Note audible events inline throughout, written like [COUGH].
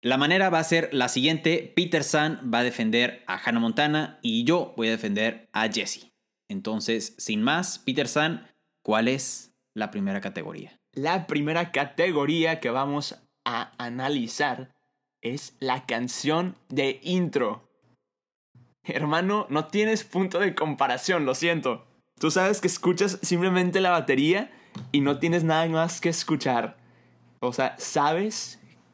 La manera va a ser la siguiente. Peter San va a defender a Hannah Montana y yo voy a defender a Jesse. Entonces, sin más, Peter San, ¿cuál es la primera categoría? La primera categoría que vamos a analizar es la canción de intro. Hermano, no tienes punto de comparación, lo siento. Tú sabes que escuchas simplemente la batería y no tienes nada más que escuchar. O sea, sabes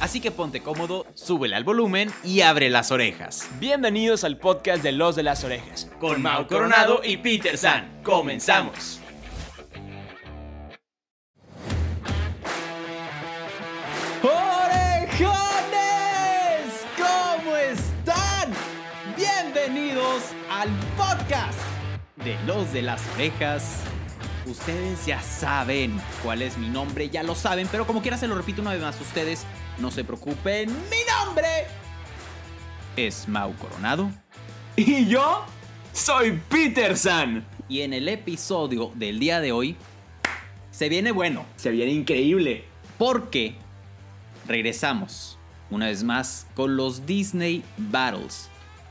Así que ponte cómodo, súbele al volumen y abre las orejas. Bienvenidos al podcast de Los de las Orejas. Con Mau Coronado y Peter San. Comenzamos. ¡Orejones! ¿Cómo están? Bienvenidos al podcast de los de las orejas. Ustedes ya saben cuál es mi nombre, ya lo saben, pero como quiera se lo repito una vez más. Ustedes no se preocupen, mi nombre es Mau Coronado. Y yo soy Peter San. Y en el episodio del día de hoy se viene bueno. Se viene increíble. Porque regresamos una vez más con los Disney Battles.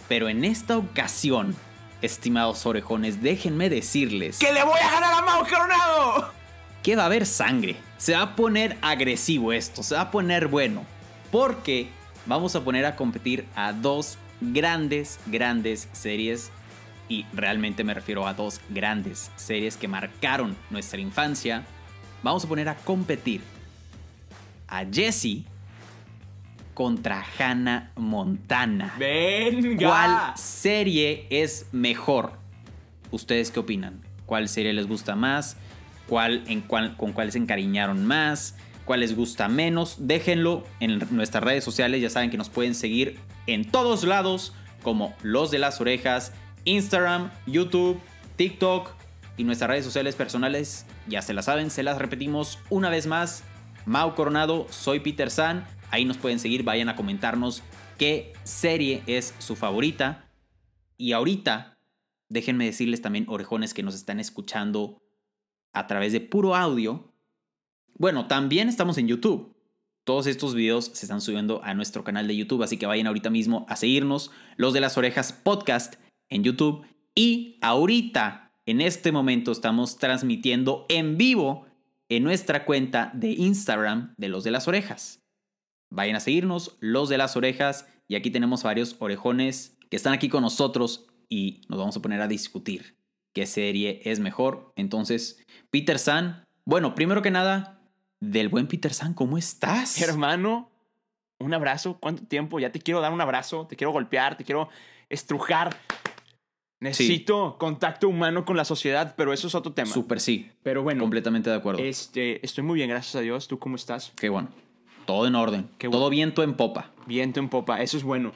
Pero en esta ocasión, estimados orejones, déjenme decirles ¡Que le voy a ganar a Mau Coronado! que va a haber sangre. Se va a poner agresivo esto, se va a poner bueno. Porque vamos a poner a competir a dos grandes, grandes series. Y realmente me refiero a dos grandes series que marcaron nuestra infancia. Vamos a poner a competir a Jessie contra Hannah Montana. Venga. ¿Cuál serie es mejor? ¿Ustedes qué opinan? ¿Cuál serie les gusta más? ¿Cuál, en cuál, ¿Con cuál se encariñaron más? ¿Cuál les gusta menos? Déjenlo en nuestras redes sociales. Ya saben que nos pueden seguir en todos lados como Los de las Orejas, Instagram, YouTube, TikTok y nuestras redes sociales personales. Ya se las saben, se las repetimos una vez más. Mau Coronado, soy Peter San. Ahí nos pueden seguir, vayan a comentarnos qué serie es su favorita. Y ahorita, déjenme decirles también, orejones que nos están escuchando a través de puro audio. Bueno, también estamos en YouTube. Todos estos videos se están subiendo a nuestro canal de YouTube, así que vayan ahorita mismo a seguirnos, los de las orejas podcast en YouTube. Y ahorita, en este momento, estamos transmitiendo en vivo en nuestra cuenta de Instagram de los de las orejas. Vayan a seguirnos, los de las orejas, y aquí tenemos varios orejones que están aquí con nosotros y nos vamos a poner a discutir qué serie es mejor. Entonces, Peter San, bueno, primero que nada, del buen Peter San, ¿cómo estás? Hermano, un abrazo. ¿Cuánto tiempo? Ya te quiero dar un abrazo, te quiero golpear, te quiero estrujar. Necesito contacto humano con la sociedad, pero eso es otro tema. Súper sí, Pero bueno, completamente de acuerdo. este, estoy muy bien, gracias a Dios. ¿Tú cómo estás? Qué bueno. Todo en orden. Qué Todo viento en popa. Viento en popa, eso es bueno.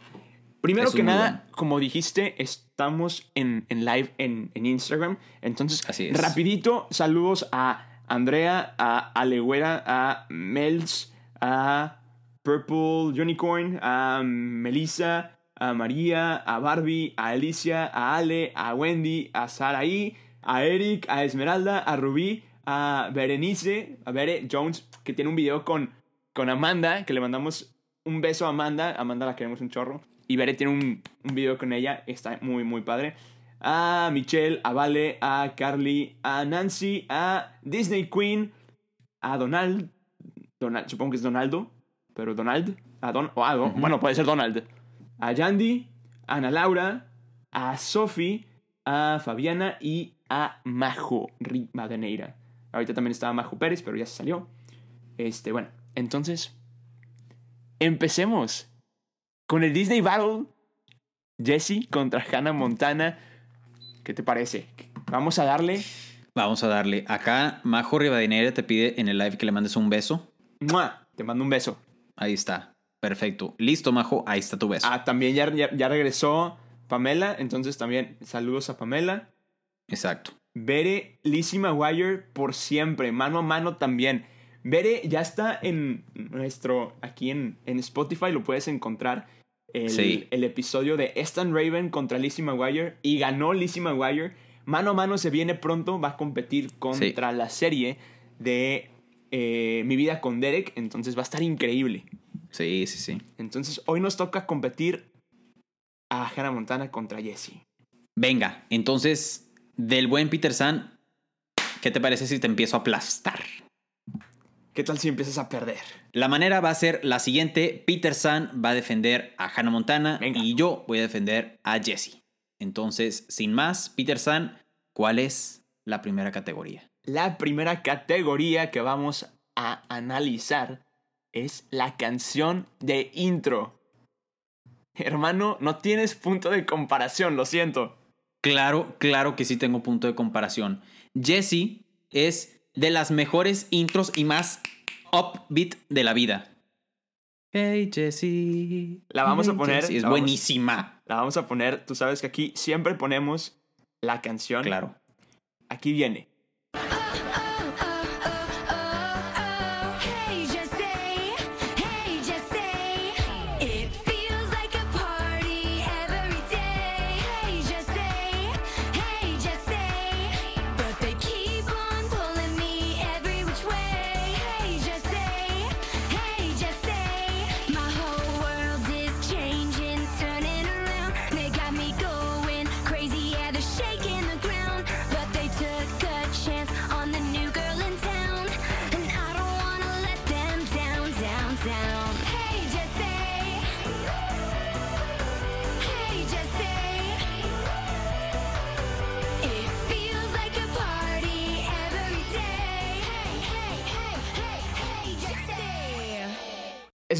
Primero Eso que nada, bueno. como dijiste, estamos en, en live en, en Instagram. Entonces, Así es. rapidito, saludos a Andrea, a Alegüera, a Mels, a Purple Unicorn, a Melissa, a María, a Barbie, a Alicia, a Ale, a Wendy, a Saraí, a Eric, a Esmeralda, a Rubí, a Berenice, a Bere Jones, que tiene un video con, con Amanda, que le mandamos un beso a Amanda. Amanda la queremos un chorro. Y Bere tiene un, un video con ella, está muy, muy padre. A Michelle, a Vale, a Carly, a Nancy, a Disney Queen, a Donald, Donald supongo que es Donaldo, pero Donald, a Don, o a Don- bueno, puede ser Donald, a Yandy, a Ana Laura, a Sophie, a Fabiana y a Majo Rivadeneira. Ahorita también estaba Majo Pérez, pero ya se salió. Este, bueno, entonces, empecemos con el Disney Battle. Jesse contra Hannah Montana. ¿Qué te parece? Vamos a darle. Vamos a darle. Acá Majo Rivadeneira te pide en el live que le mandes un beso. ¡Mua! Te mando un beso. Ahí está. Perfecto. Listo, Majo. Ahí está tu beso. Ah, también ya, ya, ya regresó Pamela, entonces también saludos a Pamela. Exacto. Bere, Lizzie McGuire por siempre, mano a mano también. Bere ya está en nuestro, aquí en, en Spotify lo puedes encontrar. El, Sí. el episodio de Stan Raven contra Lizzie McGuire y ganó Lizzie McGuire. Mano a mano se viene pronto, va a competir contra la serie de eh, Mi vida con Derek, entonces va a estar increíble. Sí, sí, sí. Entonces hoy nos toca competir a Hannah Montana contra Jessie. Venga, entonces, del buen Peter San, ¿qué te parece si te empiezo a aplastar? ¿Qué tal si empiezas a perder? La manera va a ser la siguiente. Peter San va a defender a Hannah Montana Venga. y yo voy a defender a Jesse. Entonces, sin más, Peter San, ¿cuál es la primera categoría? La primera categoría que vamos a analizar es la canción de intro. Hermano, no tienes punto de comparación, lo siento. Claro, claro que sí tengo punto de comparación. Jesse es de las mejores intros y más upbeat de la vida. Hey Jesse. La vamos a poner, Jessie. Es la vamos- buenísima. La vamos a poner, tú sabes que aquí siempre ponemos la canción. Claro. Aquí viene.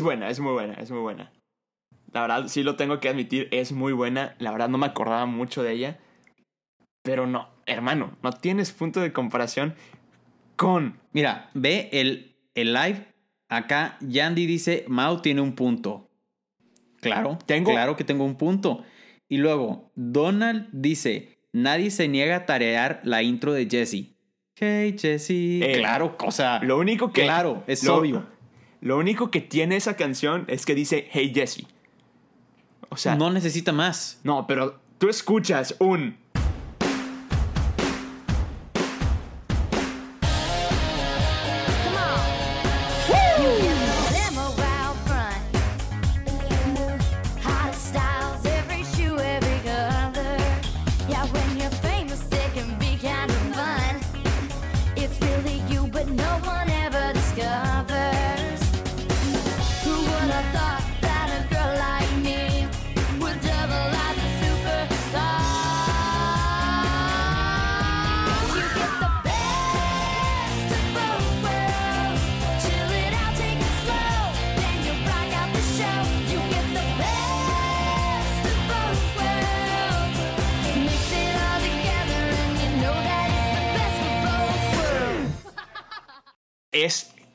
Buena, es muy buena, es muy buena. La verdad, sí lo tengo que admitir, es muy buena. La verdad no me acordaba mucho de ella. Pero no, hermano, no tienes punto de comparación con Mira, ve el, el live. Acá Yandy dice, Mau tiene un punto. Claro, Tengo- claro que tengo un punto. Y luego, Donald dice, nadie se niega a tarear la intro de Jesse. Hey Jesse. Eh, claro, cosa. Lo único que. Claro, es lo- obvio. Lo único que tiene esa canción es que dice Hey Jesse. O sea, no, No necesita más. pero tú escuchas un.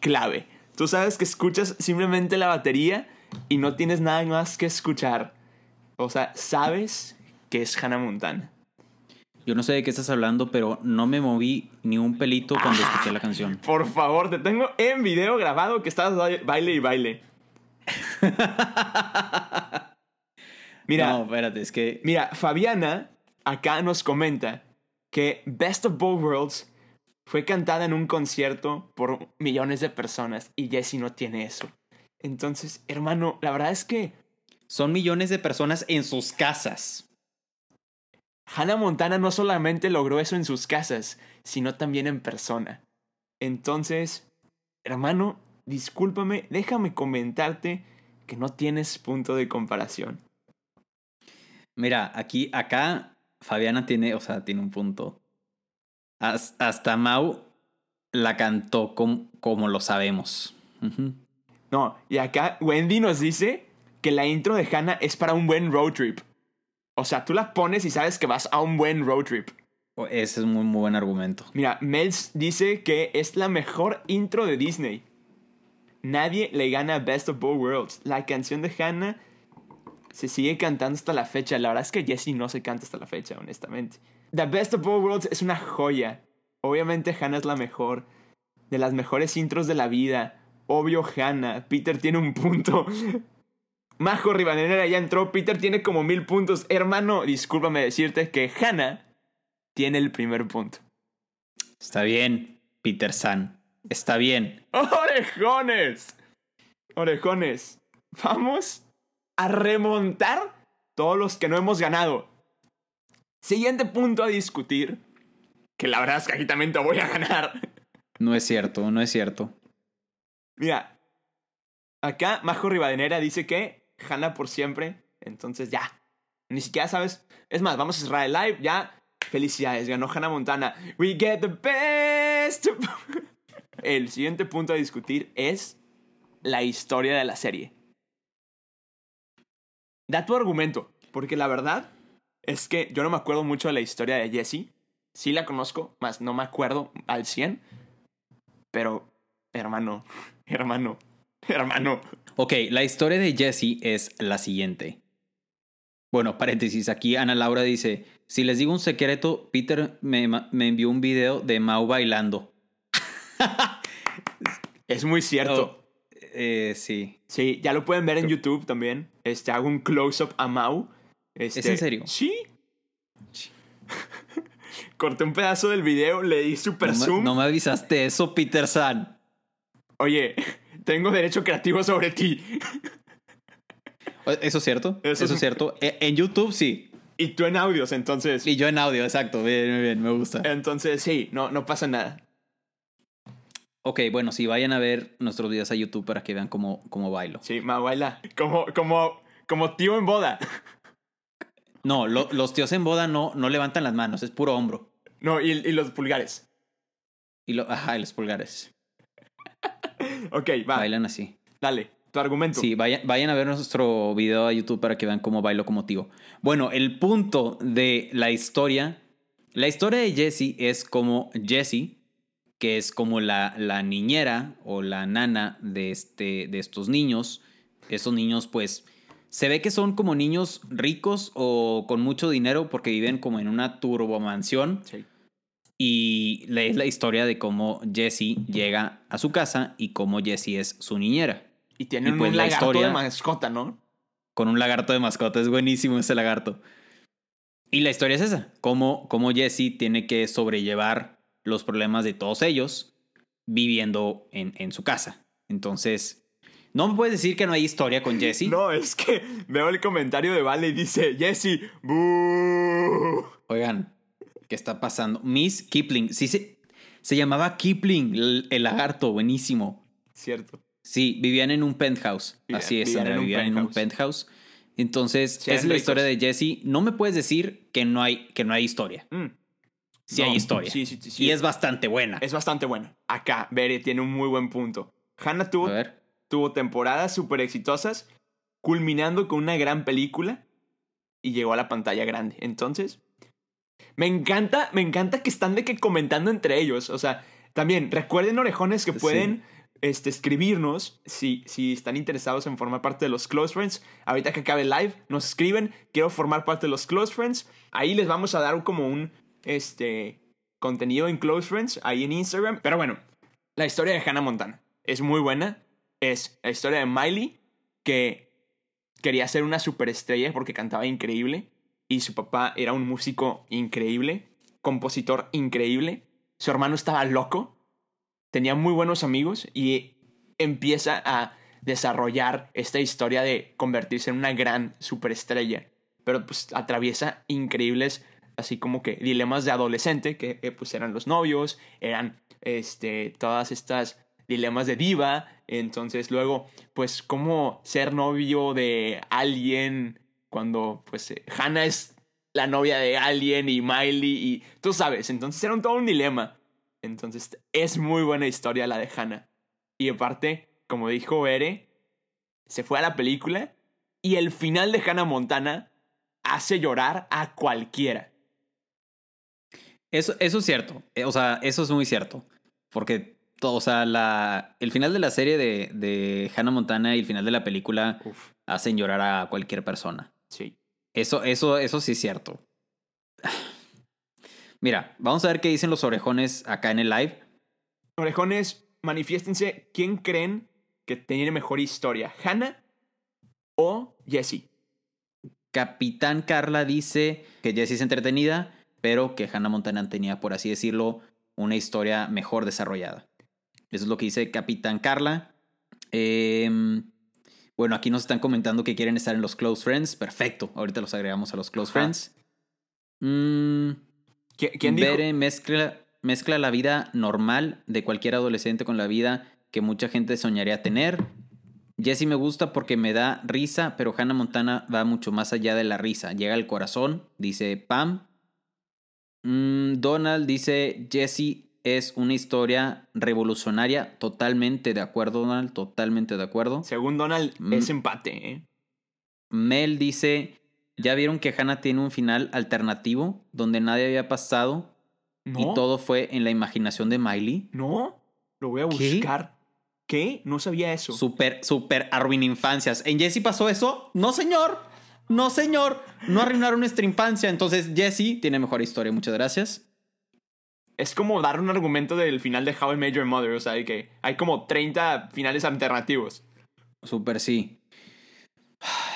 Clave. Tú sabes que escuchas simplemente la batería y no tienes nada más que escuchar. O sea, sabes que es Hannah Montana. Yo no sé de qué estás hablando, pero no me moví ni un pelito cuando Ah. escuché la canción. [LAUGHS] Por favor, te tengo en video grabado que estás ba- baile y baile. [LAUGHS] Mira, No, espérate, es que Mira, Fabiana acá nos comenta que Best of Both Worlds fue cantada en un concierto por millones de personas y Jessie no tiene eso. Entonces, hermano, la verdad es que son millones de personas en sus casas. Hannah Montana no solamente logró eso en sus casas, sino también en persona. Entonces, hermano, discúlpame, déjame comentarte que no tienes punto de comparación. Mira, aquí, acá, Fabiana tiene, o sea, tiene un punto. Has- hasta Mau la cantó com- como lo sabemos. No, y acá Wendy nos dice que la intro de Hannah es para un buen road trip. O sea, tú la pones y sabes que vas a un buen road trip. O- Ese es muy, muy buen argumento. Mira, Mels dice que es la mejor intro de Disney. nadie le gana a Best of Both Worlds. La canción de Hannah se sigue cantando hasta la fecha. La verdad es que Jessie no se canta hasta la fecha, honestamente. The Best of Both Worlds es una joya. Obviamente Hannah es la mejor. De las mejores intros de la vida. Obvio Hannah. Peter tiene un punto. [LAUGHS] Majo Rivadeneira ya entró. Peter tiene como mil puntos. Hermano, discúlpame decirte que Hannah tiene el primer punto. Está bien, Peter San. Está bien. ¡Orejones! Orejones. Vamos a remontar todos los que no hemos ganado. Siguiente punto a discutir. Que la verdad es que aquí también te voy a ganar. No es cierto, no es cierto. Mira. Acá Majo Rivadeneira dice que Hanna por siempre. Entonces ya. Ni siquiera sabes. Es más, vamos a cerrar el live. Ya. Felicidades, ganó Hannah Montana. We get the best. [LAUGHS] El siguiente punto a discutir es la historia de la serie. Da tu argumento, porque la verdad es que yo no me acuerdo mucho de la historia de Jessie. Sí la conozco, más no me acuerdo al 100. Pero, hermano, [LAUGHS] hermano, hermano. Ok, la historia de Jesse es la siguiente. Bueno, paréntesis, aquí Ana Laura dice, si les digo un secreto, Peter me, me envió un video de Mau bailando. [LAUGHS] Es muy cierto. Eh, sí. Sí, ya lo pueden ver en YouTube también. Este, hago un close-up a Mau. Este, ¿Es en serio? Sí. [LAUGHS] Corté un pedazo del video, le di super No me, zoom. no me avisaste eso, Peter San. Oye, tengo derecho creativo sobre ti. ¿Eso es cierto? Eso Eso, es- cierto. E- En YouTube sí. Y tú en audios, entonces. Y yo en audio, exacto. Bien, bien, bien, me gusta. Entonces, sí, no, no pasa nada. Ok, bueno, sí, vayan a ver nuestros videos a YouTube para que vean cómo, cómo bailo. Sí, Mau baila. Como, como, como tío en boda. No, lo- los tíos en boda no, no levantan las manos, es puro hombro. No, y, y los pulgares. Y lo, ajá, y los pulgares. [LAUGHS] Ok, va. Bailan así. Dale, tu argumento. Sí, vayan, vayan a ver nuestro video a YouTube para que vean cómo bailo como tío. Bueno, el punto de la historia. La historia de Jessie es como Jessie, que es como la, la niñera o la nana de, este, de estos niños. Esos niños, pues, se ve que son como niños ricos o con mucho dinero porque viven como en una turbomansión. Sí. Y la- es la historia de cómo Jessie llega a su casa y cómo Jessie es su niñera. Y pues un la lagarto historia- de mascota, ¿no? Con un lagarto de mascota. Es buenísimo ese lagarto. Y la historia es esa. Cómo, cómo Jessie tiene que sobrellevar los problemas de todos ellos viviendo en, en su casa. Entonces, no me puedes decir que no hay historia con Jessie. No, es que veo el comentario de Vale y dice, Jesse. Oigan, ¿qué está pasando? Miss Kipling. Sí, se, se llamaba Kipling, el, el lagarto. Buenísimo. Cierto. Sí, vivían en un penthouse. Vivían- Así es, vivían en un vivían en un penthouse. Entonces, Sí, es la historia de Jesse. No me puedes decir que no hay, que no hay historia. Mm. Sí No, hay historia. Sí, sí. Y es bastante buena. Es bastante buena. Acá, Bere tiene un muy buen punto. Hannah tuvo, A ver. Tuvo temporadas súper exitosas, culminando con una gran película y llegó a la pantalla grande. Entonces, me encanta, me encanta que están de que comentando entre ellos. O sea, también recuerden orejones que Sí. pueden este, escribirnos si, si están interesados en formar parte de los Close Friends. Ahorita que acabe el live, nos escriben, quiero formar parte de los Close Friends. Ahí les vamos a dar como un este, contenido en Close Friends, ahí en Instagram. Pero bueno, la historia de Hannah Montana es muy buena. Es la historia de Miley, que quería ser una superestrella porque cantaba increíble. Y su papá era un músico increíble, compositor increíble. Su hermano estaba loco, tenía muy buenos amigos y empieza a desarrollar esta historia de convertirse en una gran superestrella. Pero pues atraviesa increíbles, así como que dilemas de adolescente, que eh, pues eran los novios, eran este, todas estas dilemas de diva. Entonces luego, pues cómo ser novio de alguien cuando pues eh, Hannah es la novia de alguien y Miley y tú sabes, entonces era un, todo un dilema. Entonces es muy buena historia la de Hannah. Y aparte, como dijo Ere, se fue a la película y el final de Hannah Montana hace llorar a cualquiera. Eso, eso es cierto. Eh, O sea, eso es muy cierto. Porque todo, o sea, la, el final de la serie de, de Hannah Montana y el final de la película Uf, hacen llorar a cualquier persona. sí. Eso, eso, eso sí es cierto. [SIGHS] Mira, vamos a ver qué dicen los orejones acá en el live. Orejones, manifiéstense. ¿Quién creen que tiene mejor historia? ¿Hannah o Jessie? Capitán Carla dice que Jessie es entretenida, pero que Hannah Montana tenía, por así decirlo, una historia mejor desarrollada. Eso es lo que dice Capitán Carla. Em, bueno, aquí nos están comentando que quieren estar en los Close Friends. Perfecto, ahorita los agregamos a los Close Ajá. Friends. Mm, ¿Qui- ¿Quién dijo? Bere mezcla, mezcla la vida normal de cualquier adolescente con la vida que mucha gente soñaría tener. Jessie me gusta porque me da risa, pero Hannah Montana va mucho más allá de la risa. Llega al corazón, dice Pam. Mm, Donald dice, Jessie es una historia revolucionaria. Totalmente de acuerdo, Donald, totalmente de acuerdo. Según Donald, Mm. es empate, ¿eh? Mel dice, ¿ya vieron que Hannah tiene un final alternativo donde nadie había pasado ¿No? y todo fue en la imaginación de Miley? ¿No? Lo voy a buscar. ¿Qué? No sabía eso. Super, super arruina infancias. ¿En Jessie pasó eso? No, señor. No, señor. No arruinaron nuestra infancia. Entonces, Jessie tiene mejor historia. Muchas gracias. Es como dar un argumento del final de How I Met Your Mother. O sea, de que hay como 30 finales alternativos. Super sí.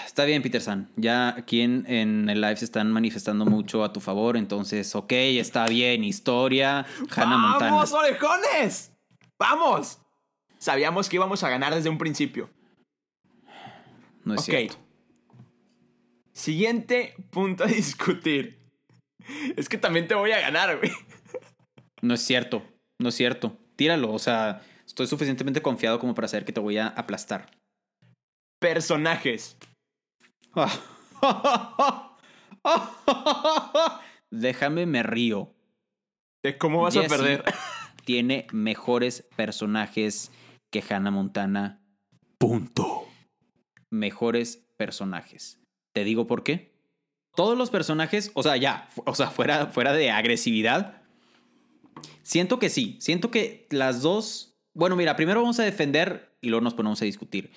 Está bien, Peterson. Ya aquí en, en el live se están manifestando mucho a tu favor. Entonces, ok, está bien. Historia. Hannah Montana. ¡Vamos, orejones! ¡Vamos! Sabíamos que íbamos a ganar desde un principio. No es ok. cierto. Siguiente punto a discutir. Es que también te voy a ganar, güey. No es cierto. No es cierto. Tíralo. O sea, estoy suficientemente confiado como para saber que te voy a aplastar. Personajes. [LAUGHS] Déjame me río. ¿De cómo vas a perder? [LAUGHS] Tiene mejores personajes que Hannah Montana. Punto. Mejores personajes. ¿Te digo por qué? Todos los personajes, o sea, ya, o sea, fuera, fuera de agresividad. Siento que sí. Siento que las dos. Bueno, mira, primero vamos a defender y luego nos ponemos a discutir.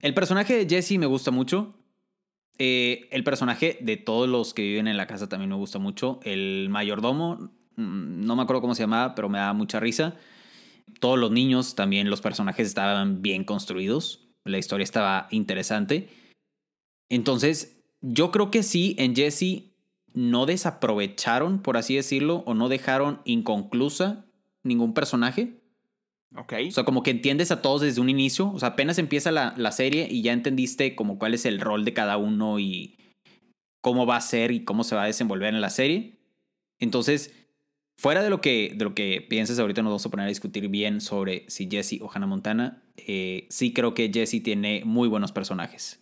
El personaje de Jesse me gusta mucho. Eh, el personaje de todos los que viven en la casa también me gusta mucho. El mayordomo, mm, no me acuerdo cómo se llamaba, pero me da mucha risa. Todos los niños también, los personajes estaban bien construidos. La historia estaba interesante. Entonces, yo creo que sí, en Jesse no desaprovecharon, por así decirlo, o no dejaron inconclusa ningún personaje. Ok. O sea, como que entiendes a todos desde un inicio. O sea, apenas empieza la, la serie y ya entendiste como cuál es el rol de cada uno y cómo va a ser y cómo se va a desenvolver en la serie. Entonces, fuera de lo que, de lo que pienses, ahorita nos vamos a poner a discutir bien sobre si Jesse o Hannah Montana. Eh, sí creo que Jesse tiene muy buenos personajes.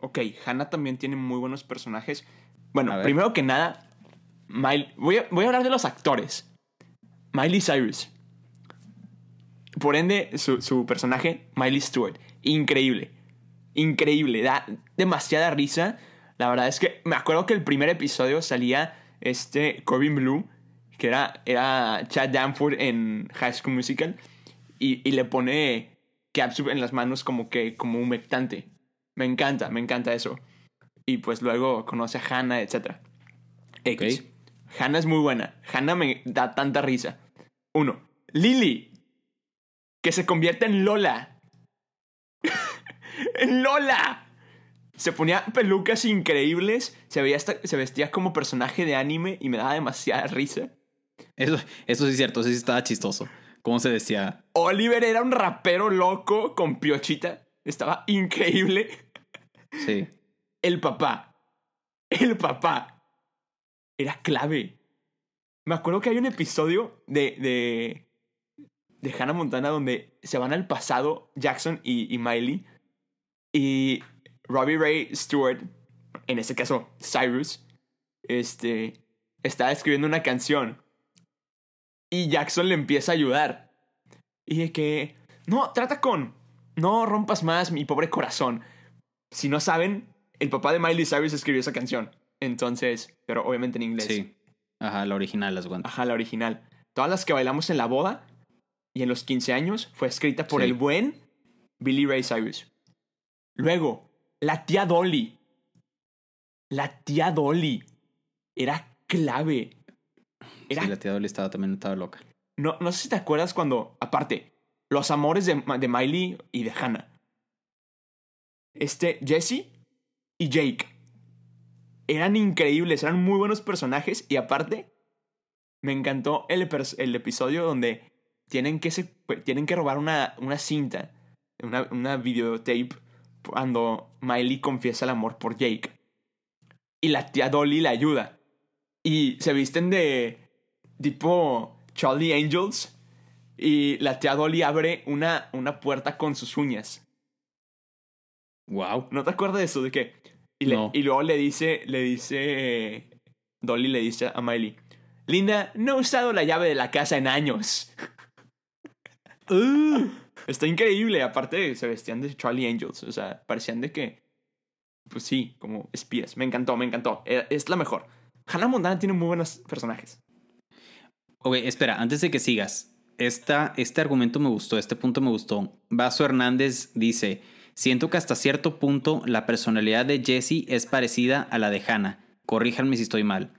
Ok, Hannah también tiene muy buenos personajes. Bueno, primero que nada, voy, a, voy a hablar de los actores. Miley Cyrus. Por ende, su, su personaje, Miley Stewart. Increíble. Increíble. Da demasiada risa. La verdad es que me acuerdo que el primer episodio salía este Corbin Blue, que era, era Chad Danford en High School Musical, y, y le pone capsup en las manos como que como humectante. Me encanta, me encanta eso. Y pues luego conoce a Hannah, etc. X. Ok. Hannah es muy buena. Hannah me da tanta risa. Uno. Lily. Que se convierte en Lola. [LAUGHS] ¡En Lola! Se ponía pelucas increíbles. Se, veía hasta- se vestía como personaje de anime y me daba demasiada risa. Eso, eso sí es cierto, eso sí estaba chistoso. ¿Cómo se decía? Oliver era un rapero loco con piochita. Estaba increíble. Sí. El papá. El papá. Era clave. Me acuerdo que hay un episodio de, de, de Hannah Montana donde se van al pasado Jackson y, y Miley. Y Robbie Ray Stewart, en ese caso Cyrus, este, está escribiendo una canción. Y Jackson le empieza a ayudar. Y de que, no, trata con, no rompas más mi pobre corazón. Si no saben, el papá de Miley Cyrus escribió esa canción. Entonces, pero obviamente en inglés. Sí. Ajá, la original, las guantas. Ajá, la original. Todas las que bailamos en la boda y en los 15 años fue escrita por Sí. el buen Billy Ray Cyrus. Luego, la tía Dolly. La tía Dolly era clave. Era Sí, la tía Dolly estaba también estaba loca. no, no sé si te acuerdas cuando, aparte, los amores de, de Miley y de Hannah. Este, Jesse y Jake. Eran increíbles, eran muy buenos personajes y aparte, me encantó el, episodio donde tienen que, se, tienen que robar una, una cinta, una, una videotape, cuando Miley confiesa el amor por Jake. Y la tía Dolly le ayuda. Y se visten de tipo Charlie Angels. Y la tía Dolly abre una, una puerta con sus uñas. Wow. ¿No te acuerdas de eso? ¿De qué? Y, le- No. y luego le dice, le dice, Dolly le dice a Miley, Linda, no he usado la llave de la casa en años. [LAUGHS] Está increíble. Aparte, se vestían de Charlie Angels. O sea, parecían de que, pues sí, como espías. Me encantó, me encantó. Eh, Es la mejor. Hannah Montana tiene muy buenos personajes. Ok, espera, antes de que sigas. Esta, este argumento me gustó, este punto me gustó. Vaso Hernández dice: Siento que hasta cierto punto la personalidad de Jesse es parecida a la de Hannah. Corríjanme si estoy mal.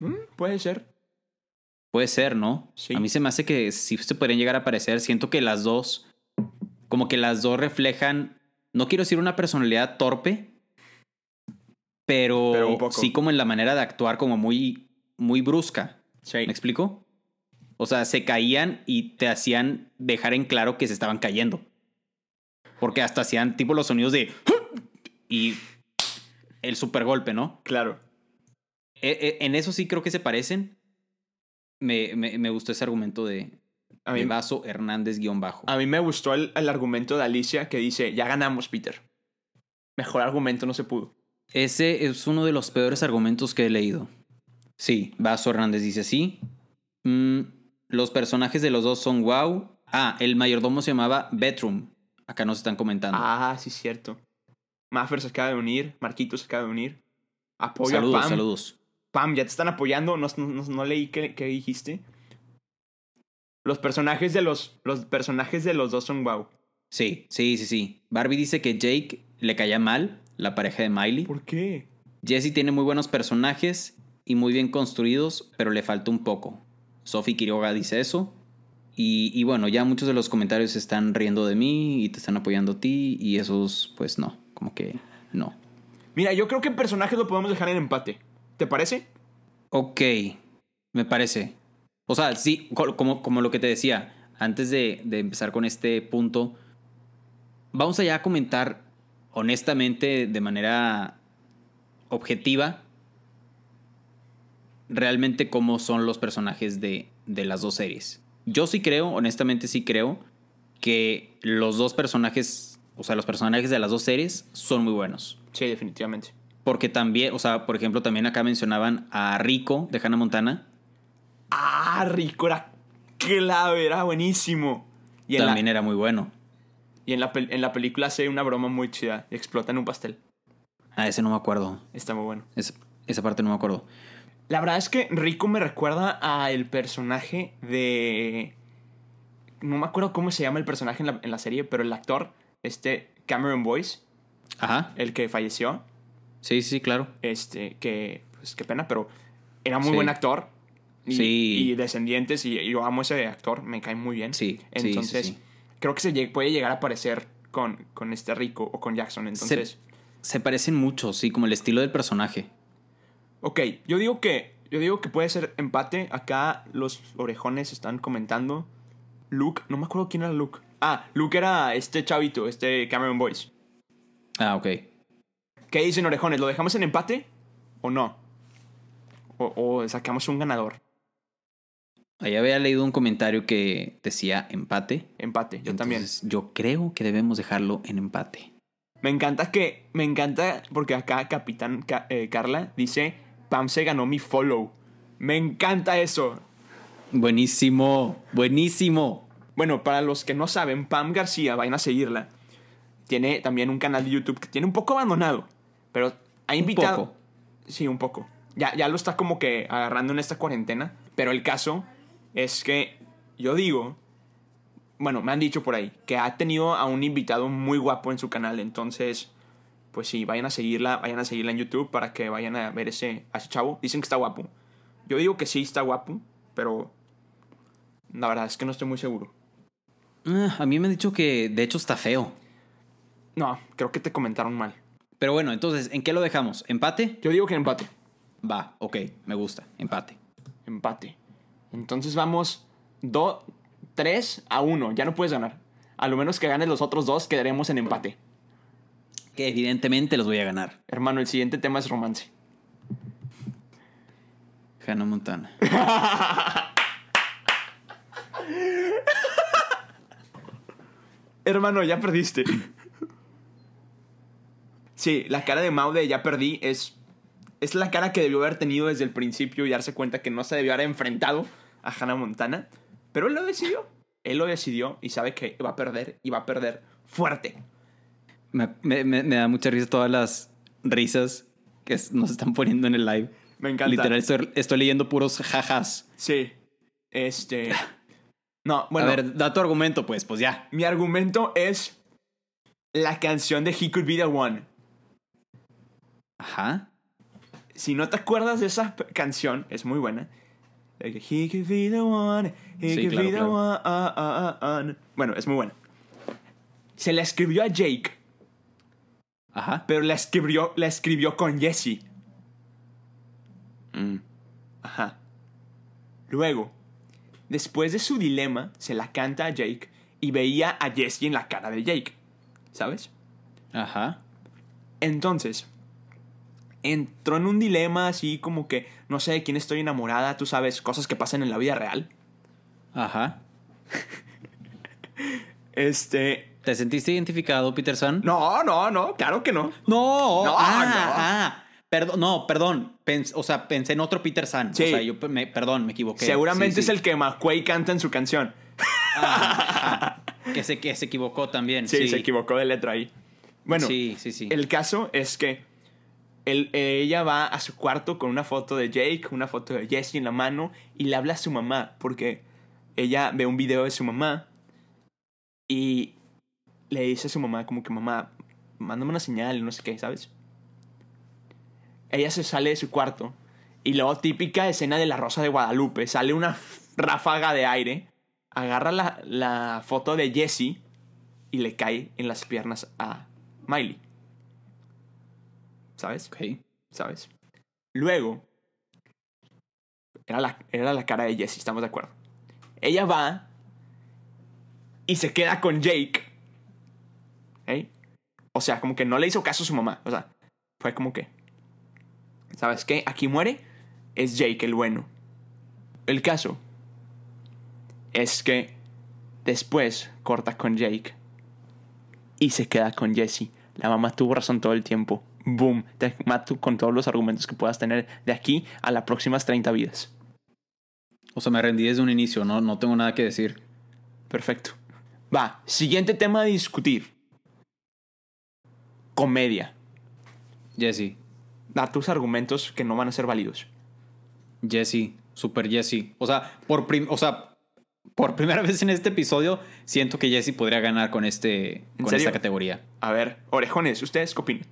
Mm, Puede ser. Puede ser, ¿no? Sí. A mí se me hace que sí se podrían llegar a parecer. Siento que las dos, como que las dos reflejan, no quiero decir una personalidad torpe, pero, sí como en la manera de actuar como muy, muy brusca. Sí. ¿Me explico? O sea, se caían y te hacían dejar en claro que se estaban cayendo. Porque hasta hacían tipo los sonidos de... Y el super golpe, ¿no? Claro. E- e- En eso sí creo que se parecen. Me, me, me gustó ese argumento de, A de mí, Vaso Hernández guion bajo. a mí me gustó el, el argumento de Alicia que dice, ya ganamos, Peter. Mejor argumento no se pudo. Ese es uno de los peores argumentos que he leído. Sí, Vaso Hernández dice sí. Mm, los personajes de los dos son wow. Ah, el mayordomo se llamaba Bedroom. Acá nos están comentando. Ah, sí, cierto. Maffer se acaba de unir, Marquito se acaba de unir. Apoyo a saludos, Pam. saludos. Pam, ya te están apoyando, no, no, no leí qué, qué dijiste. Los personajes de los, los personajes de los dos son wow. Sí, sí, sí, sí. Barbie dice que Jake le caía mal, la pareja de Miley. ¿Por qué? Jesse tiene muy buenos personajes y muy bien construidos, pero le falta un poco. Sophie Quiroga dice eso. Y, y bueno, ya muchos de los comentarios se están riendo de mí y te están apoyando a ti y esos, pues no, como que no. Mira, yo creo que en personajes lo podemos dejar en empate. ¿Te parece? Ok, me parece. O sea, sí, co- como, como lo que te decía, antes de, de empezar con este punto, vamos allá a comentar honestamente, de manera objetiva, realmente cómo son los personajes de, de las dos series. Yo sí creo, honestamente sí creo, que los dos personajes, o sea, los personajes de las dos series son muy buenos. Sí, definitivamente. Porque también, o sea, por ejemplo, también acá mencionaban a Rico de Hannah Montana. Ah, Rico era clave, era buenísimo. Y también la, era muy bueno. y en, la, en la película hace una broma muy chida. y Explota en un pastel. Ah, ese no me acuerdo. Está muy bueno. Es- esa parte no me acuerdo. La verdad es que Rico me recuerda a el personaje de... No me acuerdo cómo se llama el personaje en la, en la serie, pero el actor, este Cameron Boyce, Ajá. el que falleció, Sí, sí, claro. este, que, pues qué pena, pero era muy Sí. buen actor. Y, Sí. y Descendientes, y, yo amo ese actor, me cae muy bien. Sí, sí, sí, Entonces, sí. creo que se puede llegar a parecer con, con este Rico o con Jackson. Entonces, Se parecen mucho, sí, como el estilo del personaje. Ok, yo digo que yo digo que puede ser empate. Acá los orejones están comentando. Luke, no me acuerdo quién era Luke. Ah, Luke era este chavito, este Cameron Boyce. Ah, ok. ¿Qué dicen orejones? ¿Lo dejamos en empate o no? O, o sacamos un ganador. Ahí había leído un comentario que decía empate. Empate, yo también. Yo creo que debemos dejarlo en empate. Me encanta que. Me encanta porque acá Capitán Ca- eh, Carla dice: Pam se ganó mi follow. Me encanta eso. Buenísimo, buenísimo. Bueno, para los que no saben, Pam García, vayan a seguirla. Tiene también un canal de YouTube que tiene un poco abandonado. Pero ha invitado. poco. Sí, un poco. Ya, ya lo está como que agarrando en esta cuarentena. Pero el caso es que yo digo bueno, me han dicho por ahí que ha tenido a un invitado muy guapo en su canal. Entonces, pues sí, vayan a seguirla, vayan a seguirla en YouTube para que vayan a ver ese, a ese chavo. Dicen que está guapo. Yo digo que sí está guapo, pero la verdad es que no estoy muy seguro. Ah, a mí me han dicho que de hecho está feo. No, creo que te comentaron mal. Pero bueno, entonces, ¿en qué lo dejamos? ¿Empate? Yo digo que empate. Va, ok, me gusta. Empate. Empate. Entonces vamos 3 a 1. Ya no puedes ganar. A lo menos que ganes los otros dos, quedaremos en empate. Que evidentemente los voy a ganar. Hermano, el siguiente tema es romance. Hannah Montana. Hermano, ya perdiste. Sí, la cara de Mao de ya perdí es. Es la cara que debió haber tenido desde el principio y darse cuenta que no se debió haber enfrentado a Hannah Montana. Pero él lo decidió. Él lo decidió y sabe que va a perder y va a perder fuerte. Me, me- me- da mucha risa todas las risas que nos están poniendo en el live. Me encanta. Literal, estoy, estoy leyendo puros jajas. Sí. Este. No, bueno. a ver, da tu argumento, pues, pues ya. Mi argumento es la canción de He Could Be the One. Ajá. Si no te acuerdas de esa canción, es muy buena. He could be the one, he Sí, could claro, be the claro. one. ah, ah, ah. Bueno, es muy buena. Se la escribió a Jake, Ajá. pero la escribió, la escribió con Jesse. Mm. Ajá. Luego, después de su dilema, se la canta a Jake y veía a Jesse en la cara de Jake. ¿Sabes? Ajá. Entonces, entró en un dilema así como que no sé de quién estoy enamorada, tú sabes, cosas que pasan en la vida real. Ajá. Este. ¿Te sentiste identificado, Peterson? No, no, no, claro que no. No, No, ah, no. ah. Perdón, no, perdón. Pens- o sea, pensé en otro Peter San. Sí. O sea, yo me- perdón, me equivoqué. Seguramente Sí, es sí. el que McQuay canta en su canción. Ajá. que, se, que se equivocó también. Sí, Sí, se equivocó de letra ahí. Bueno, Sí, sí, sí. el caso es que él- ella va a su cuarto con una foto de Jake, una foto de Jesse en la mano y le habla a su mamá porque ella ve un video de su mamá y le dice a su mamá como que mamá, mándame una señal, no sé qué, ¿sabes? Ella se sale de su cuarto y luego típica escena de la Rosa de Guadalupe, sale una ráfaga de aire, agarra la, la foto de Jesse y le cae en las piernas a Miley. ¿Sabes? Ok. ¿Sabes? Luego, era la, era la cara de Jessie, estamos de acuerdo. Ella va y se queda con Jake. ¿Eh? O sea, como que no le hizo caso a su mamá. O sea, fue como que. ¿Sabes qué? Aquí muere. Es Jake el bueno. El caso es que después corta con Jake y se queda con Jesse. La mamá tuvo razón todo el tiempo. Boom. Te mato con todos los argumentos que puedas tener de aquí a las próximas 30 vidas. O sea, me rendí desde un inicio, no, no tengo nada que decir. Perfecto. Va, siguiente tema a discutir. Comedia. Jesse. Da tus argumentos que no van a ser válidos. Jesse. Super Jesse. O sea, por prim- o sea, por primera [LAUGHS] vez en este episodio, siento que Jesse podría ganar con, este, ¿En con serio? esta categoría. A ver, orejones, ¿ustedes qué opinan?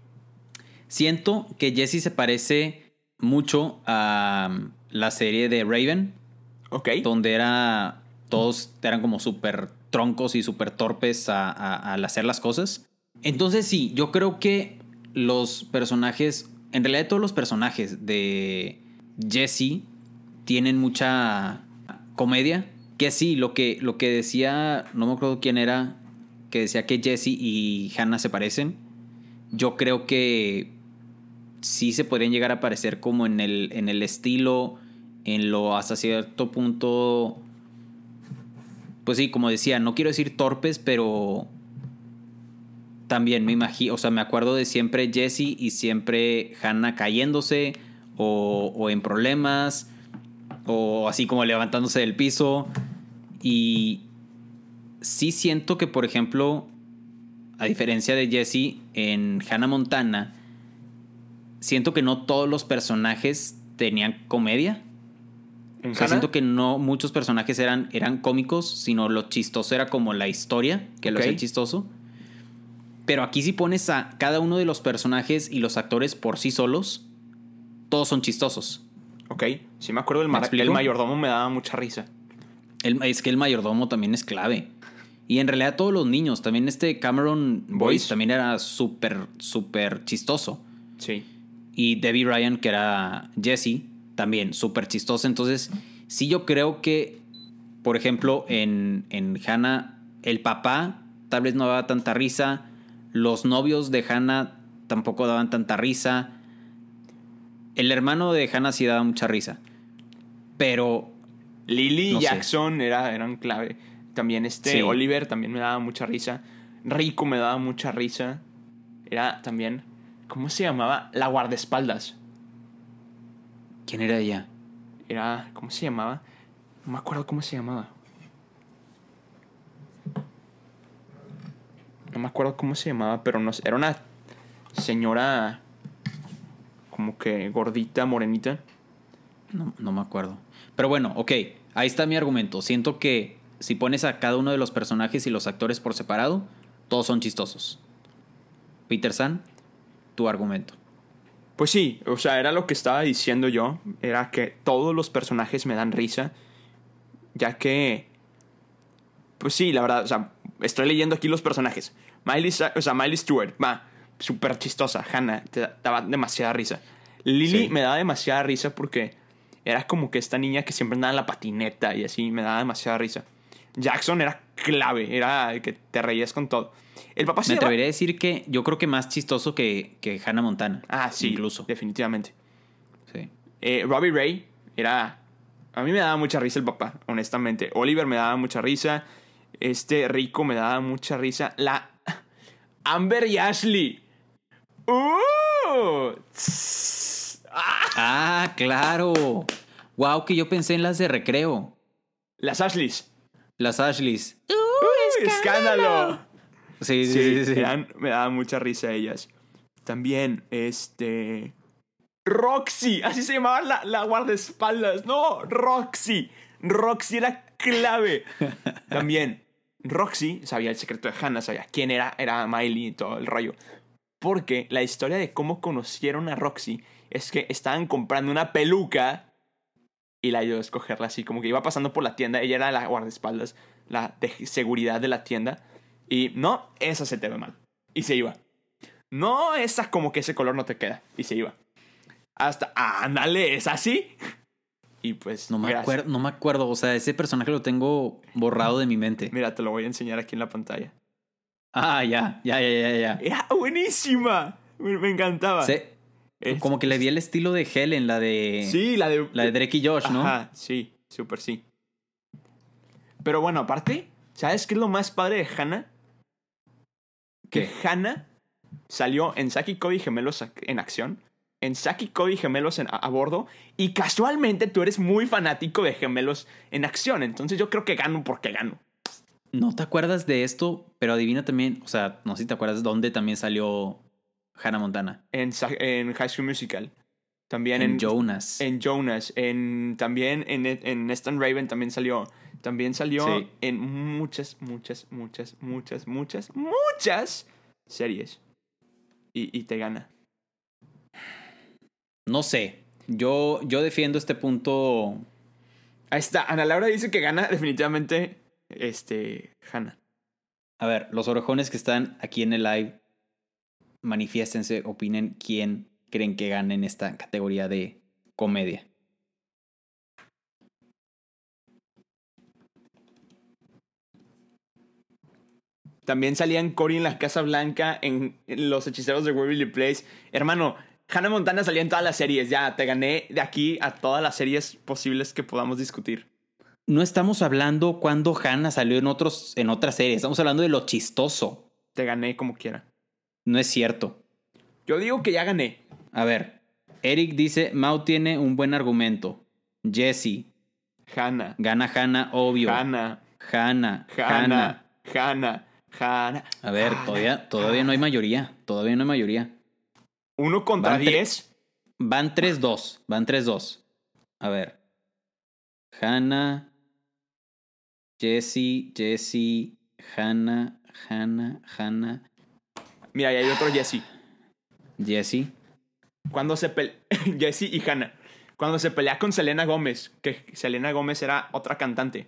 Siento que Jesse se parece mucho a um, la serie de Raven, Ok. donde era todos eran como súper troncos y súper torpes a- a- al hacer las cosas. Entonces sí, yo creo que los personajes, en realidad todos los personajes de Jesse tienen mucha comedia. Que sí, lo que, lo que decía, no me acuerdo quién era, que decía que Jesse y Hannah se parecen. Yo creo que sí se podrían llegar a parecer como en el, en el estilo, en lo hasta cierto punto, pues sí, como decía, no quiero decir torpes, pero también me imagino, o sea, me acuerdo de siempre Jesse y siempre Hannah cayéndose o, o en problemas o así como levantándose del piso y sí siento que, por ejemplo, a diferencia de Jesse en Hannah Montana, siento que no todos los personajes tenían comedia. O sea, siento que no muchos personajes eran, eran cómicos, sino lo chistoso era como la historia que lo Ok. hacía chistoso. Pero aquí si pones a cada uno de los personajes y los actores por sí solos, todos son chistosos. Ok, sí me acuerdo del ¿Me el mayordomo me daba mucha risa. El- es que el mayordomo también es clave. Y en realidad todos los niños, también este Cameron Boyce también era súper, súper chistoso. Sí. Y Debbie Ryan, que era Jessie, también súper chistosa. Entonces, sí yo creo que, por ejemplo, en, en Hannah, el papá tal vez no daba tanta risa. Los novios de Hannah tampoco daban tanta risa. El hermano de Hannah sí daba mucha risa. Pero Lily No y sé. Jackson era, eran clave. También este Sí. Oliver también me daba mucha risa. Rico me daba mucha risa. Era también. ¿Cómo se llamaba? La guardaespaldas. ¿quién era ella? Era. ¿Cómo se llamaba? No me acuerdo cómo se llamaba. No me acuerdo cómo se llamaba, pero no sé. Era una señora. Como que gordita, morenita. No, no me acuerdo. Pero bueno, ok, ahí está mi argumento. Siento que si pones a cada uno de los personajes y los actores por separado, todos son chistosos. Peter San, tu argumento. Pues sí, o sea, era lo que estaba diciendo yo. Era que todos los personajes me dan risa. Ya que. Pues sí, la verdad, o sea, estoy leyendo aquí los personajes. Miley, o sea, Miley Stewart, va, súper chistosa. Hannah, te da- daba demasiada risa. Lily Sí. me daba demasiada risa porque era como que esta niña que siempre andaba en la patineta y así, me daba demasiada risa. Jackson era clave, era el que te reías con todo. El papá Me se atrevería a decir que yo creo que más chistoso que, que Hannah Montana. Ah, sí, Incluso. definitivamente. Sí. Eh, Robbie Ray era. A mí me daba mucha risa el papá, honestamente. Oliver me daba mucha risa. Este Rico me daba mucha risa. La. Amber y Ashley. ¡Uh! ¡Ah! Ah, claro. Wow, que yo pensé en las de recreo. Las Ashleys. Las Ashleys. ¡Uh! ¡Escándalo! Sí, sí, Sí, sí. sí, sí. eran- me daba mucha risa ellas. También, este. Roxy, así se llamaba la, la guardaespaldas. No, Roxy. Roxy era clave. [LAUGHS] También, Roxy sabía el secreto de Hannah, sabía quién era, era Miley y todo el rollo. Porque la historia de cómo conocieron a Roxy es que estaban comprando una peluca y la ayudó a escogerla así, como que iba pasando por la tienda. Ella era la guardaespaldas, la de seguridad de la tienda. Y no, esa se te ve mal. Y se iba. No, esa como que ese color no te queda. Y se iba. Hasta, ándale, es así. Y pues, No me, acuerdo, no me acuerdo. O sea, ese personaje lo tengo borrado de mi mente. Mira, te lo voy a enseñar aquí en la pantalla. Ah, ya, ya, ya, ya, ya. Era buenísima. Me, me encantaba. Es- como que le vi el estilo de Helen, la de. Sí, la de. La de Drake y Josh, ¿no? Ajá, sí, súper sí. Pero bueno, aparte, ¿sabes qué es lo más padre de Hannah? Que. Hannah salió en Saki y Cody Gemelos en acción, en Saki y Cody Gemelos en- a, a bordo, y casualmente tú eres muy fanático de Gemelos en acción, entonces yo creo que gano porque gano. No te acuerdas de esto, pero adivina también. O sea, no sé si te acuerdas dónde también salió Hannah Montana. En, High School Musical, también En, en, Jonas. en Jonas, en, también en, en Stan Raven también salió. También salió Sí. en muchas, muchas, muchas, muchas, muchas, muchas series. Y, y te gana. No sé. Yo, yo defiendo este punto. Ahí está. Ana Laura dice que gana definitivamente este Hannah. A ver, los orejones que están aquí en el live, manifiéstense, opinen quién creen que gane en esta categoría de comedia. También salían Cory en la Casa Blanca, en, Los Hechiceros de Waverly Place. Hermano, Hannah Montana salía en todas las series. Ya, te gané de aquí a todas las series posibles que podamos discutir. No estamos hablando cuando Hannah salió en, otros, en otras series, estamos hablando de lo chistoso. Te gané como quiera. No es cierto. Yo digo que ya gané. A ver, Eric dice, Mau tiene un buen argumento. Jesse, Hannah. gana Hannah, obvio. Hannah. Hannah, Hannah. Hannah. Hannah. A ver, todavía, todavía no hay mayoría. Todavía no hay mayoría. Uno contra Van tre- diez. Van 3-2. Van 3-2. A ver. Hannah, Jesse, Jesse, Hannah, Hannah, Hannah, Mira, y hay otro Jesse. Jesse. Cuando se pelea. [LAUGHS] Jesse y Hannah. Cuando se pelea con Selena Gómez. Que Selena Gómez era otra cantante.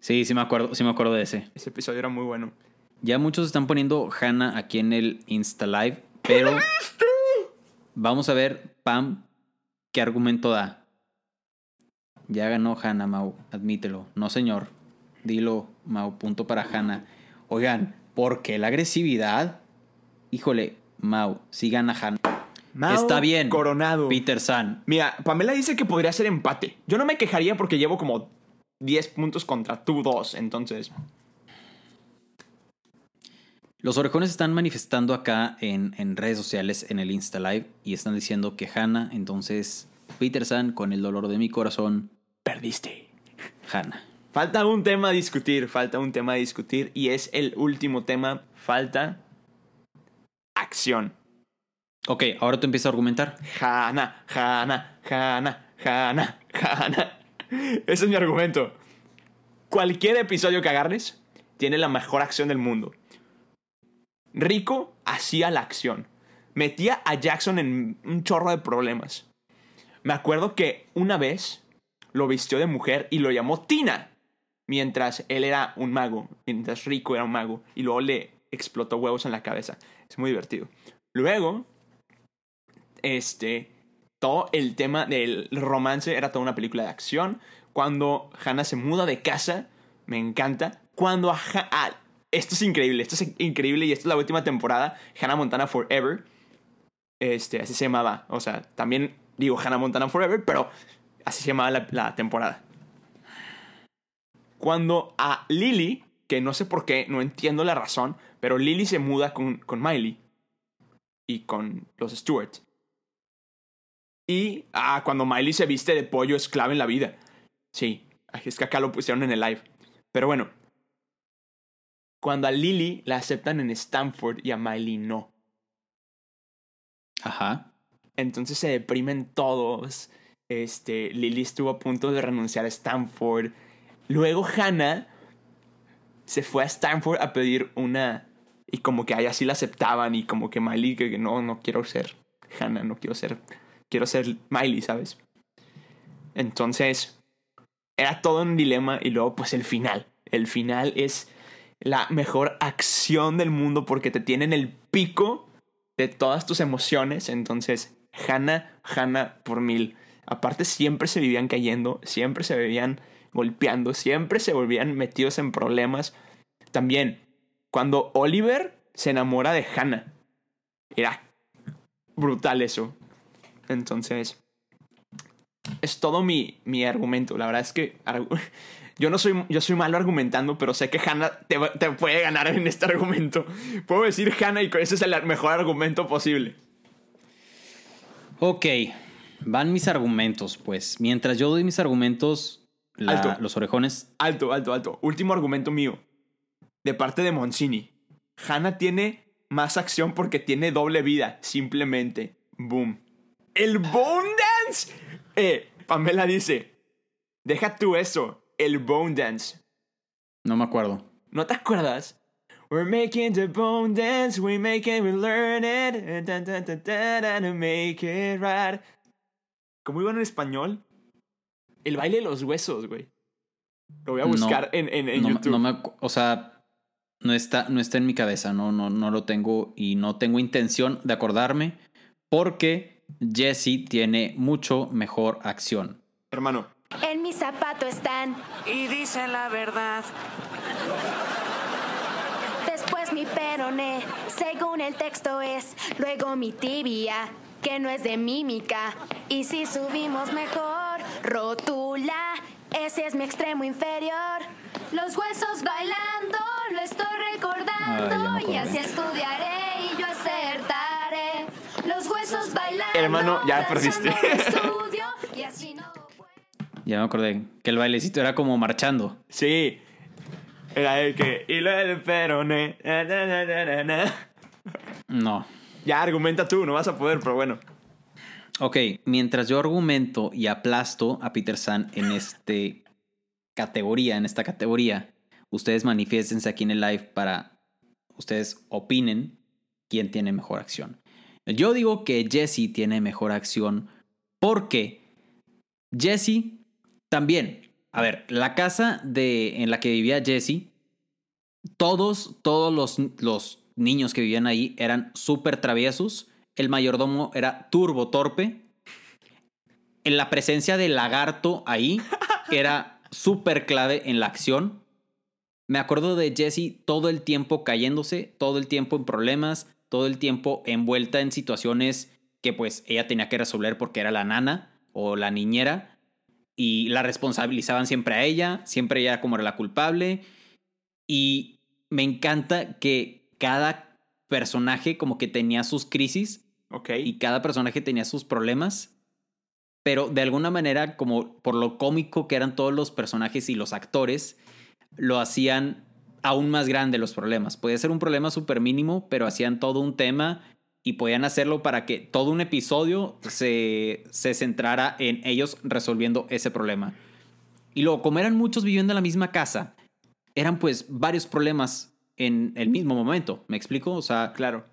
Sí, sí me acuerdo, sí me acuerdo de ese. Ese episodio era muy bueno. Ya muchos están poniendo Hannah aquí en el Insta Live, pero vamos a ver, Pam, qué argumento da. Ya ganó Hannah, Mau, admítelo. No, señor. Dilo, Mau, punto para Hannah. Oigan, ¿por qué la agresividad? Híjole, Mau, si gana Hannah. Mao Está bien. Coronado. Peter San. Mira, Pamela dice que podría ser empate. Yo no me quejaría porque llevo como 10 puntos contra tú dos. Entonces, Los orejones están manifestando acá en, en redes sociales, en el Insta Live, y están diciendo que Hannah, entonces, Peter San, con el dolor de mi corazón, perdiste. Hannah. Falta un tema a discutir. Falta un tema a discutir. Y es el último tema. Falta acción. Ok, ahora tú empiezas a argumentar. Hanna, Hanna, Hanna, Hanna, Hanna. Ese es mi argumento. Cualquier episodio que agarres tiene la mejor acción del mundo. Rico hacía la acción. Metía a Jackson en un chorro de problemas. Me acuerdo que una vez lo vistió de mujer y lo llamó Tina. Mientras él era un mago. Mientras Rico era un mago. Y luego le explotó huevos en la cabeza. Es muy divertido. Luego, este, todo el tema del romance era toda una película de acción. Cuando Hannah se muda de casa, me encanta. Cuando a ah, esto es increíble, esto es increíble y esta es la última temporada, Hannah Montana Forever. Este, así se llamaba. O sea, también digo Hannah Montana Forever, pero así se llamaba la, temporada. Cuando a Lily, que no sé por qué, no entiendo la razón, pero Lily se muda con, con Miley y con los Stewart. Y ah, cuando Miley se viste de pollo es clave en la vida. Sí, es que acá lo pusieron en el live. Pero bueno, cuando a Lily la aceptan en Stanford y a Miley no. Ajá. Entonces se deprimen todos. Este, Lily estuvo a punto de renunciar a Stanford. Luego Hannah se fue a Stanford a pedir una. Y como que ahí así la aceptaban. Y como que Miley, que que no, no quiero ser Hannah, no quiero ser. Quiero ser Miley, ¿sabes? Entonces, era todo un dilema. Y luego, pues el final. El final es la mejor acción del mundo porque te tienen el pico de todas tus emociones. Entonces, Hannah, Hannah por mil. Aparte, siempre se vivían cayendo, siempre se vivían golpeando, siempre se volvían metidos en problemas. También, cuando Oliver se enamora de Hannah, era brutal eso. Entonces, es todo mi, mi argumento. La verdad es que [LAUGHS] yo no soy, yo soy malo argumentando, pero sé que Hannah te, te puede ganar en este argumento. [LAUGHS] Puedo decir Hannah y ese es el mejor argumento posible. Ok, van mis argumentos, pues. Mientras yo doy mis argumentos, la- Alto. los orejones. Alto, alto, alto. Último argumento mío. De parte de Moncini. Hannah tiene más acción porque tiene doble vida. Simplemente. Boom. El Bone Dance. Eh, Pamela dice. Deja tú eso. El Bone Dance. No me acuerdo. ¿No te acuerdas? We're making the bone dance, we make it, we learn it, da, da, da, da, da, to make it right. ¿Cómo iban en español? El baile de los huesos, güey. Lo voy a No, buscar en, en, en no, YouTube. no me o sea, no está, no está en mi cabeza, no, no, no lo tengo y no tengo intención de acordarme porque Jesse tiene mucho mejor acción. Hermano, En mi zapato están. y dicen la verdad. Después mi peroné, según el texto es. Luego mi tibia, que no es de mímica. Y si subimos mejor, rótula, ese es mi extremo inferior. Los huesos bailando, lo estoy recordando. Ay, y así estudiaré y yo acertaré. Los huesos bailando. Hermano, ya perdiste. [LAUGHS] Ya me acordé que el bailecito era como marchando. sí. Era el que. Y lo del peroné. na, na, na. No. Ya, argumenta tú, no vas a poder, pero bueno. Ok, mientras yo argumento y aplasto a Peter San en este categoría, en esta categoría, ustedes manifiéstense aquí en el live para ustedes opinen quién tiene mejor acción. Yo digo que Jesse tiene mejor acción porque Jesse también, a ver, la casa de, en la que vivía Jesse, todos, todos los, los niños que vivían ahí eran súper traviesos. El mayordomo era turbo torpe. En la presencia del lagarto ahí [LAUGHS] era súper clave en la acción. Me acuerdo de Jessie todo el tiempo cayéndose, todo el tiempo en problemas, todo el tiempo envuelta en situaciones que pues ella tenía que resolver porque era la nana o la niñera y la responsabilizaban siempre a ella, siempre ella como era la culpable y me encanta que cada personaje como que tenía sus crisis Ok. y cada personaje tenía sus problemas, pero de alguna manera, como por lo cómico que eran todos los personajes y los actores, lo hacían aún más grande los problemas. Podía ser un problema súper mínimo, pero hacían todo un tema y podían hacerlo para que todo un episodio se, se centrara en ellos resolviendo ese problema. Y luego, como eran muchos viviendo en la misma casa, eran pues varios problemas en el mismo momento. ¿Me explico? O sea, Claro.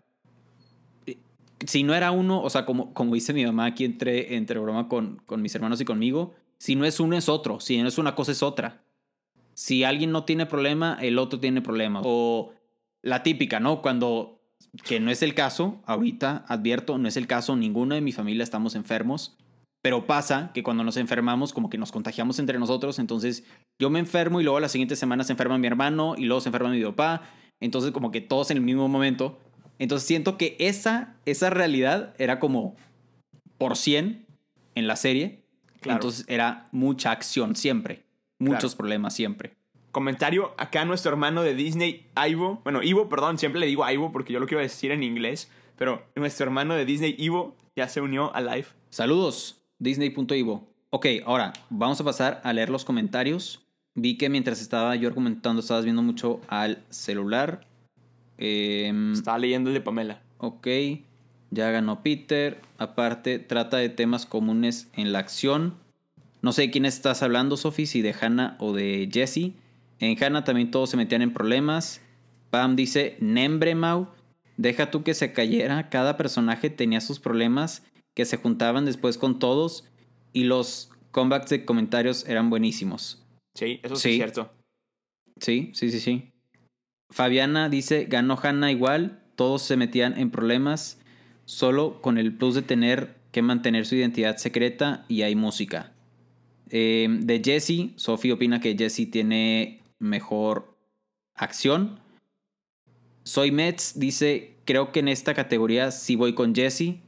si no era uno, o sea, como, como dice mi mamá aquí entre, entre broma con, con mis hermanos y conmigo, si no es uno es otro, si no es una cosa es otra. Si alguien no tiene problema, el otro tiene problema. O la típica, ¿no? Cuando, que no es el caso, ahorita advierto, no es el caso, ninguno de mi familia estamos enfermos, pero pasa que cuando nos enfermamos, como que nos contagiamos entre nosotros, entonces yo me enfermo y luego la siguiente semana se enferma mi hermano y luego se enferma mi papá, entonces como que todos en el mismo momento. Entonces siento que esa, esa realidad era como por 100 en la serie. Claro. Entonces era mucha acción siempre. Muchos Claro. problemas siempre. Comentario acá nuestro hermano de Disney, Ivo. Bueno, Ivo, perdón, siempre le digo Ivo porque yo lo quiero decir en inglés. Pero nuestro hermano de Disney, Ivo, ya se unió a live. Saludos, Disney.ivo. Ok, ahora vamos a pasar a leer los comentarios. Vi que mientras estaba yo argumentando estabas viendo mucho al celular. Em, Estaba leyendo el de Pamela. Ok, ya ganó Peter. Aparte, trata de temas comunes en la acción. No sé de quién estás hablando, Sophie, si de Hannah o de Jesse. En Hannah también todos se metían en problemas. Pam dice, Nembremau, deja tú que se cayera. Cada personaje tenía sus problemas que se juntaban después con todos. Y los comebacks de comentarios eran buenísimos. Sí, eso sí, Sí. es cierto. Sí, sí, sí, sí. Fabiana dice, ganó Hannah igual, todos se metían en problemas, solo con el plus de tener que mantener su identidad secreta y hay música. Eh, de Jesse, Sophie opina que Jesse tiene mejor acción. Soy Mets dice, creo que en esta categoría sí voy con Jesse.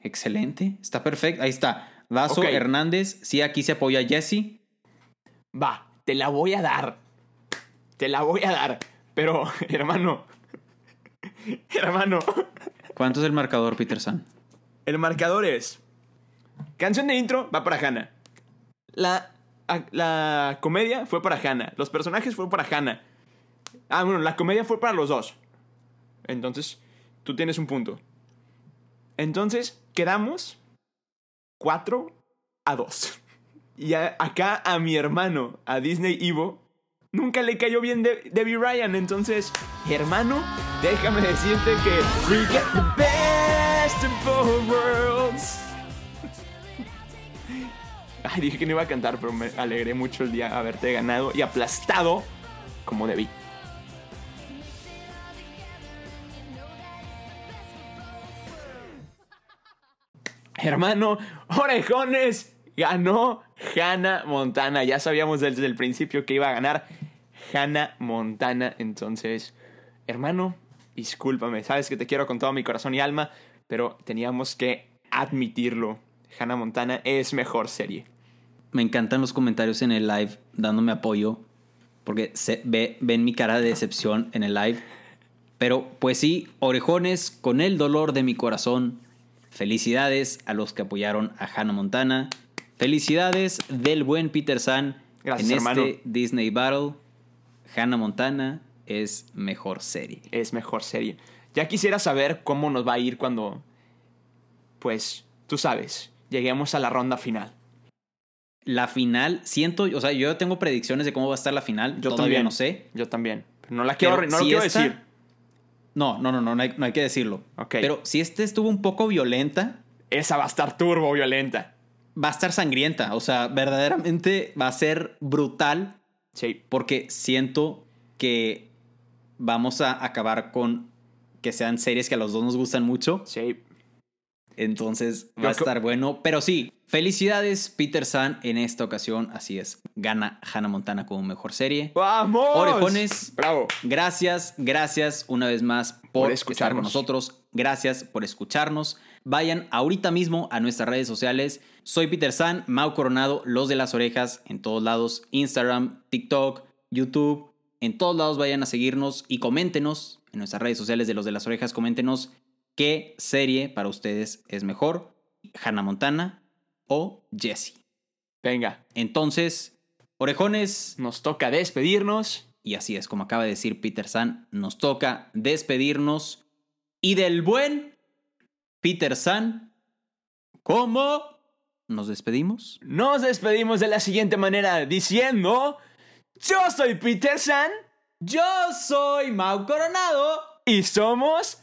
Excelente, está perfecto. Ahí está. Vaso. Hernández, sí, aquí se apoya a Jesse. Va, te la voy a dar. Te la voy a dar. Pero, [LAUGHS] hermano. [LAUGHS] hermano. ¿Cuánto es el marcador, Peterson? El marcador es. Canción de intro va para Hannah. La, la comedia fue para Hannah. Los personajes fueron para Hannah. Ah, bueno, la comedia fue para los dos. Entonces, tú tienes un punto. Entonces, quedamos 4 a 2. [LAUGHS] Y acá a mi hermano, a Disney Evo, nunca le cayó bien De- Debbie Ryan. Entonces, hermano, déjame decirte que we get the best. [LAUGHS] Dije que no iba a cantar, pero me alegré mucho el día haberte ganado y aplastado como debí. Hermano, orejones, ganó Hannah Montana. Ya sabíamos desde el principio que iba a ganar Hannah Montana. Entonces, hermano, discúlpame. Sabes que te quiero con todo mi corazón y alma, pero teníamos que admitirlo. Hannah Montana es mejor serie. Me encantan los comentarios en el live dándome apoyo. Porque se ve, ven mi cara de decepción en el live. Pero pues sí, orejones, con el dolor de mi corazón. Felicidades a los que apoyaron a Hannah Montana. Felicidades del buen Peter San Gracias, en hermano. este Disney Battle. Hannah Montana es mejor serie. Es mejor serie. Ya quisiera saber cómo nos va a ir cuando, pues, tú sabes, lleguemos a la ronda final. La final, siento, o sea, yo tengo predicciones de cómo va a estar la final. Yo Todavía también. no sé. Yo también. Pero no la quiero, no lo si quiero esta- decir. No, no, no, no, no hay, no hay que decirlo. Ok. Pero si este estuvo un poco violenta, Esa va a estar turbo violenta. va a estar sangrienta. O sea, verdaderamente va a ser brutal Sí. porque siento que vamos a acabar con que sean series que a los dos nos gustan mucho. Sí. Entonces va a estar bueno. Pero sí, felicidades Peter San en esta ocasión. Así es, gana Hannah Montana como mejor serie. ¡Vamos! Orejones. Bravo. Gracias, gracias una vez más por, Por estar escucharnos. con nosotros. Gracias por escucharnos. Vayan ahorita mismo a nuestras redes sociales. Soy Peter San, Mau Coronado, Los de las Orejas, en todos lados. Instagram, TikTok, YouTube. En todos lados vayan a seguirnos y coméntenos en nuestras redes sociales de Los de las Orejas. Coméntenos qué serie para ustedes es mejor. Hannah Montana o Jessie. Venga, Entonces, orejones, nos toca despedirnos. y así es, como acaba de decir Peter San, nos toca despedirnos. Y del buen Peter San, ¿cómo nos despedimos? Nos despedimos de la siguiente manera diciendo: Yo soy Peter San Yo soy Mau Coronado, y somos